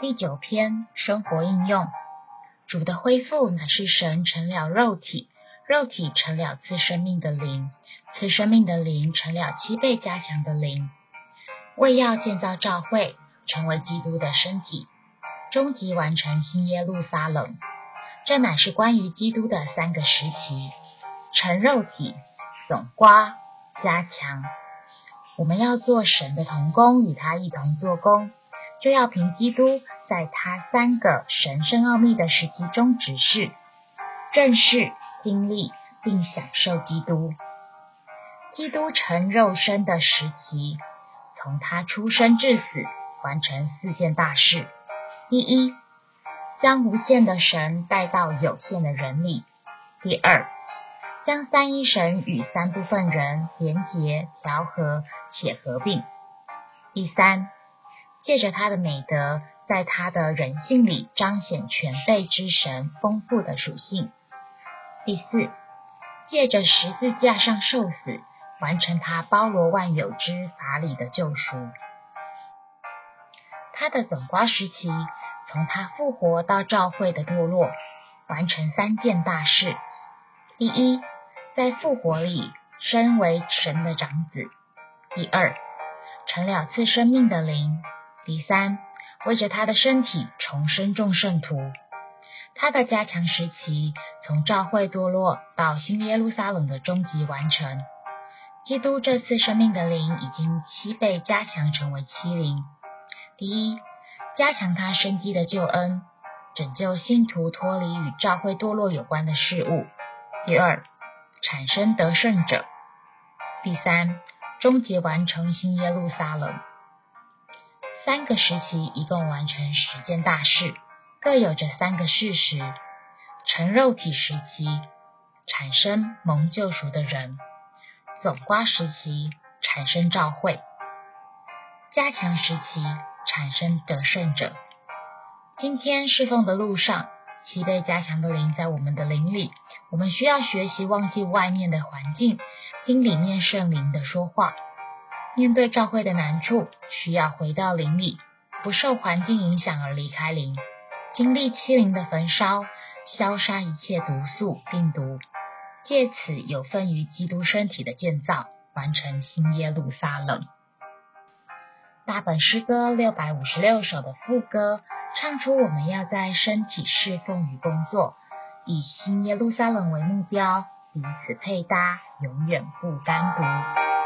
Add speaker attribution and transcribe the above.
Speaker 1: 第九篇生活应用：主的恢复乃是神成了肉体，肉体成了赐生命的灵，赐生命的灵成了七倍加强的灵，为要建造教会，成为基督的身体，终极完成新耶路撒冷。这乃是关于基督的三个时期：成肉体、总瓜、加强。我们要做神的同工，与他一同做工，就要凭基督在他三个神圣奥秘的时期中指示、认识、经历并享受基督。基督成肉身的时期，从他出生至死，完成四件大事：第一，将无限的神带到有限的人里；第二，将三一神与三部分人连结、调和。且合并。第三，借着他的美德，在他的人性里彰显全备之神丰富的属性。第四，借着十字架上受死，完成他包罗万有之法理的救赎。他的总瓜时期，从他复活到召会的堕落，完成三件大事：第一，在复活里身为神的长子。第二，成了赐生命的灵；第三，为着他的身体重生众圣徒。他的加强时期，从教会堕落到新耶路撒冷的终极完成。基督这次生命的灵已经七倍加强，成为七灵。第一，加强他生机的救恩，拯救信徒脱离与教会堕落有关的事物；第二，产生得胜者；第三。终结完成新耶路撒冷，三个时期一共完成十件大事，各有着三个事实：成肉体时期产生蒙救赎的人，总瓜时期产生召会，加强时期产生得胜者。今天侍奉的路上。七倍加强的灵在我们的灵里，我们需要学习忘记外面的环境，听里面圣灵的说话。面对教会的难处，需要回到灵里，不受环境影响而离开灵，经历七灵的焚烧，消杀一切毒素、病毒，借此有份于基督身体的建造，完成新耶路撒冷。大本诗歌六百五十六首的副歌。唱出我们要在身体侍奉与工作，以新耶路撒冷为目标，彼此配搭，永远不单独。